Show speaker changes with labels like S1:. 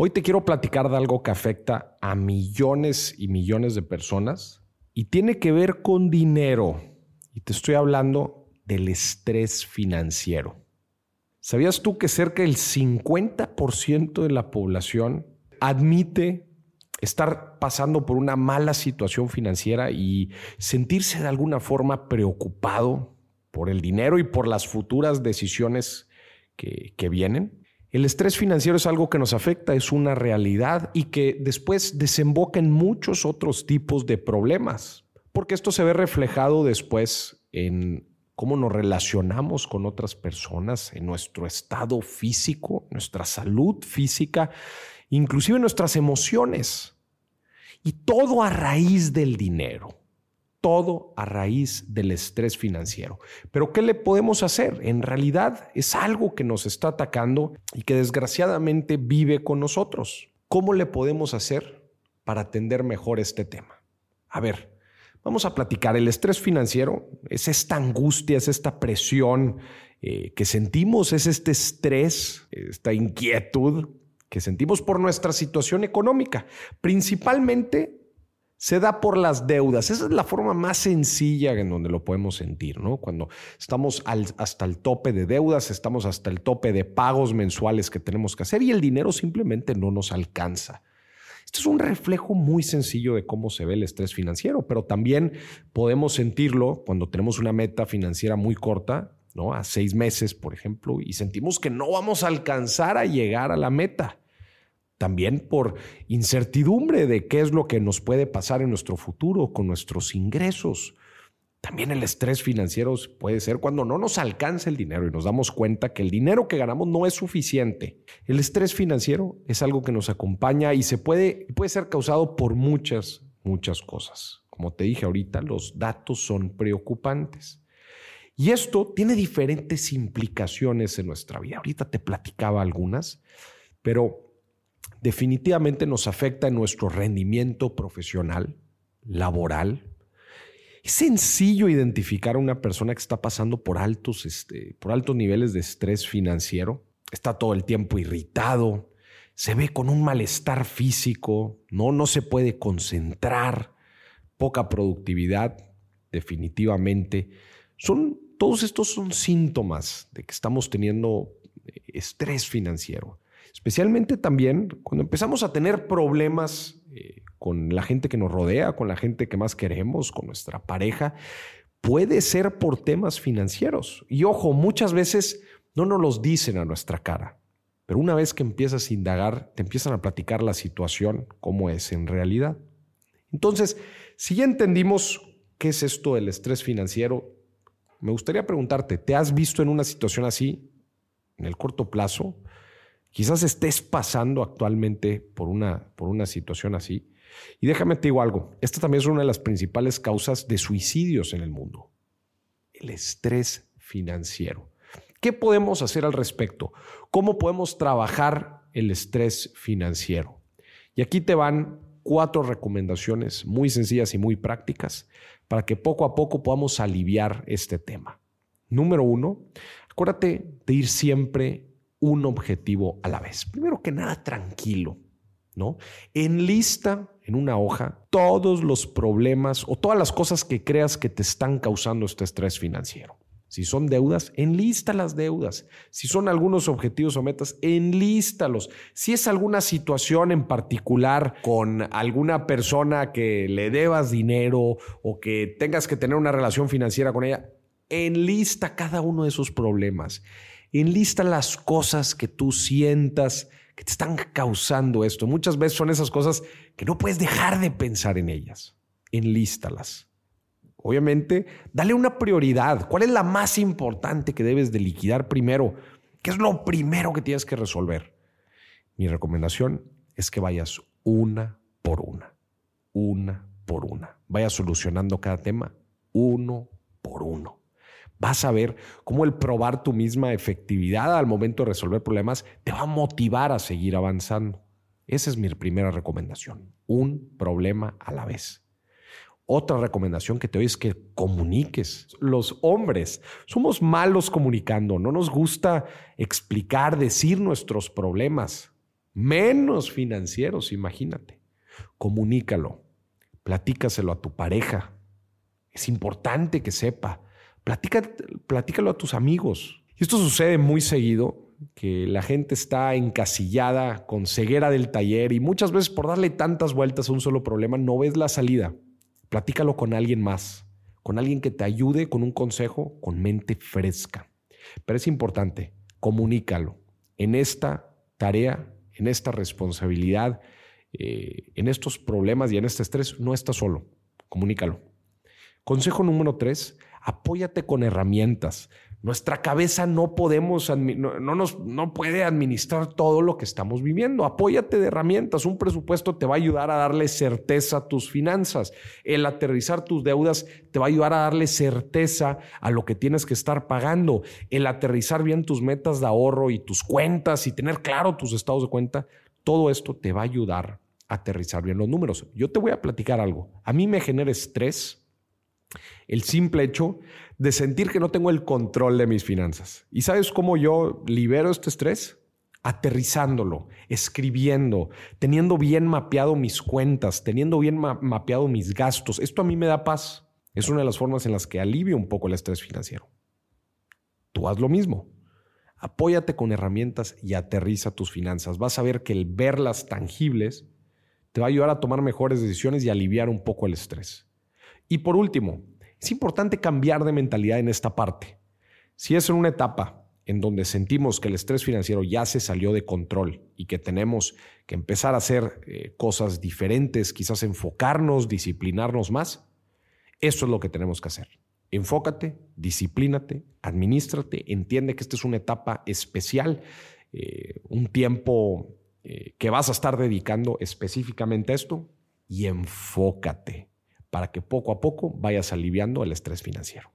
S1: Hoy te quiero platicar de algo que afecta a millones y millones de personas y tiene que ver con dinero. Y te estoy hablando del estrés financiero. ¿Sabías tú que cerca del 50% de la población admite estar pasando por una mala situación financiera y sentirse de alguna forma preocupado por el dinero y por las futuras decisiones que, que vienen? El estrés financiero es algo que nos afecta, es una realidad y que después desemboca en muchos otros tipos de problemas, porque esto se ve reflejado después en cómo nos relacionamos con otras personas, en nuestro estado físico, nuestra salud física, inclusive nuestras emociones. Y todo a raíz del dinero todo a raíz del estrés financiero. Pero ¿qué le podemos hacer? En realidad es algo que nos está atacando y que desgraciadamente vive con nosotros. ¿Cómo le podemos hacer para atender mejor este tema? A ver, vamos a platicar. El estrés financiero es esta angustia, es esta presión eh, que sentimos, es este estrés, esta inquietud que sentimos por nuestra situación económica, principalmente se da por las deudas. Esa es la forma más sencilla en donde lo podemos sentir, ¿no? Cuando estamos hasta el tope de deudas, estamos hasta el tope de pagos mensuales que tenemos que hacer y el dinero simplemente no nos alcanza. Esto es un reflejo muy sencillo de cómo se ve el estrés financiero, pero también podemos sentirlo cuando tenemos una meta financiera muy corta, ¿no? A seis meses, por ejemplo, y sentimos que no vamos a alcanzar a llegar a la meta también por incertidumbre de qué es lo que nos puede pasar en nuestro futuro con nuestros ingresos. También el estrés financiero puede ser cuando no nos alcanza el dinero y nos damos cuenta que el dinero que ganamos no es suficiente. El estrés financiero es algo que nos acompaña y se puede, puede ser causado por muchas, muchas cosas. Como te dije ahorita, los datos son preocupantes. Y esto tiene diferentes implicaciones en nuestra vida. Ahorita te platicaba algunas, pero definitivamente nos afecta en nuestro rendimiento profesional, laboral. Es sencillo identificar a una persona que está pasando por altos, este, por altos niveles de estrés financiero. Está todo el tiempo irritado, se ve con un malestar físico, no, no se puede concentrar, poca productividad, definitivamente. Son, todos estos son síntomas de que estamos teniendo eh, estrés financiero. Especialmente también cuando empezamos a tener problemas eh, con la gente que nos rodea, con la gente que más queremos, con nuestra pareja, puede ser por temas financieros. Y ojo, muchas veces no nos los dicen a nuestra cara, pero una vez que empiezas a indagar, te empiezan a platicar la situación, cómo es en realidad. Entonces, si ya entendimos qué es esto del estrés financiero, me gustaría preguntarte, ¿te has visto en una situación así en el corto plazo? Quizás estés pasando actualmente por una, por una situación así. Y déjame te digo algo, esta también es una de las principales causas de suicidios en el mundo, el estrés financiero. ¿Qué podemos hacer al respecto? ¿Cómo podemos trabajar el estrés financiero? Y aquí te van cuatro recomendaciones muy sencillas y muy prácticas para que poco a poco podamos aliviar este tema. Número uno, acuérdate de ir siempre un objetivo a la vez. Primero que nada, tranquilo, ¿no? Enlista en una hoja todos los problemas o todas las cosas que creas que te están causando este estrés financiero. Si son deudas, enlista las deudas. Si son algunos objetivos o metas, enlístalos. Si es alguna situación en particular con alguna persona que le debas dinero o que tengas que tener una relación financiera con ella, enlista cada uno de esos problemas enlista las cosas que tú sientas que te están causando esto. Muchas veces son esas cosas que no puedes dejar de pensar en ellas. Enlístalas. Obviamente, dale una prioridad. ¿Cuál es la más importante que debes de liquidar primero? ¿Qué es lo primero que tienes que resolver? Mi recomendación es que vayas una por una, una por una. Vayas solucionando cada tema uno por uno vas a ver cómo el probar tu misma efectividad al momento de resolver problemas te va a motivar a seguir avanzando. Esa es mi primera recomendación, un problema a la vez. Otra recomendación que te doy es que comuniques. Los hombres somos malos comunicando, no nos gusta explicar, decir nuestros problemas. menos financieros, imagínate. Comunícalo, platícaselo a tu pareja. Es importante que sepa. Platícalo a tus amigos. Y esto sucede muy seguido que la gente está encasillada con ceguera del taller y muchas veces por darle tantas vueltas a un solo problema no ves la salida. Platícalo con alguien más, con alguien que te ayude con un consejo con mente fresca. Pero es importante, comunícalo. En esta tarea, en esta responsabilidad, eh, en estos problemas y en este estrés, no estás solo. Comunícalo. Consejo número tres, apóyate con herramientas. Nuestra cabeza no podemos, no, nos, no puede administrar todo lo que estamos viviendo. Apóyate de herramientas. Un presupuesto te va a ayudar a darle certeza a tus finanzas. El aterrizar tus deudas te va a ayudar a darle certeza a lo que tienes que estar pagando. El aterrizar bien tus metas de ahorro y tus cuentas y tener claro tus estados de cuenta. Todo esto te va a ayudar a aterrizar bien los números. Yo te voy a platicar algo. A mí me genera estrés el simple hecho de sentir que no tengo el control de mis finanzas. ¿Y sabes cómo yo libero este estrés? Aterrizándolo, escribiendo, teniendo bien mapeado mis cuentas, teniendo bien mapeado mis gastos. Esto a mí me da paz. Es una de las formas en las que alivio un poco el estrés financiero. Tú haz lo mismo. Apóyate con herramientas y aterriza tus finanzas. Vas a ver que el verlas tangibles te va a ayudar a tomar mejores decisiones y aliviar un poco el estrés. Y por último, es importante cambiar de mentalidad en esta parte. Si es en una etapa en donde sentimos que el estrés financiero ya se salió de control y que tenemos que empezar a hacer eh, cosas diferentes, quizás enfocarnos, disciplinarnos más, eso es lo que tenemos que hacer. Enfócate, disciplínate, administrate, entiende que esta es una etapa especial, eh, un tiempo eh, que vas a estar dedicando específicamente a esto y enfócate para que poco a poco vayas aliviando el estrés financiero.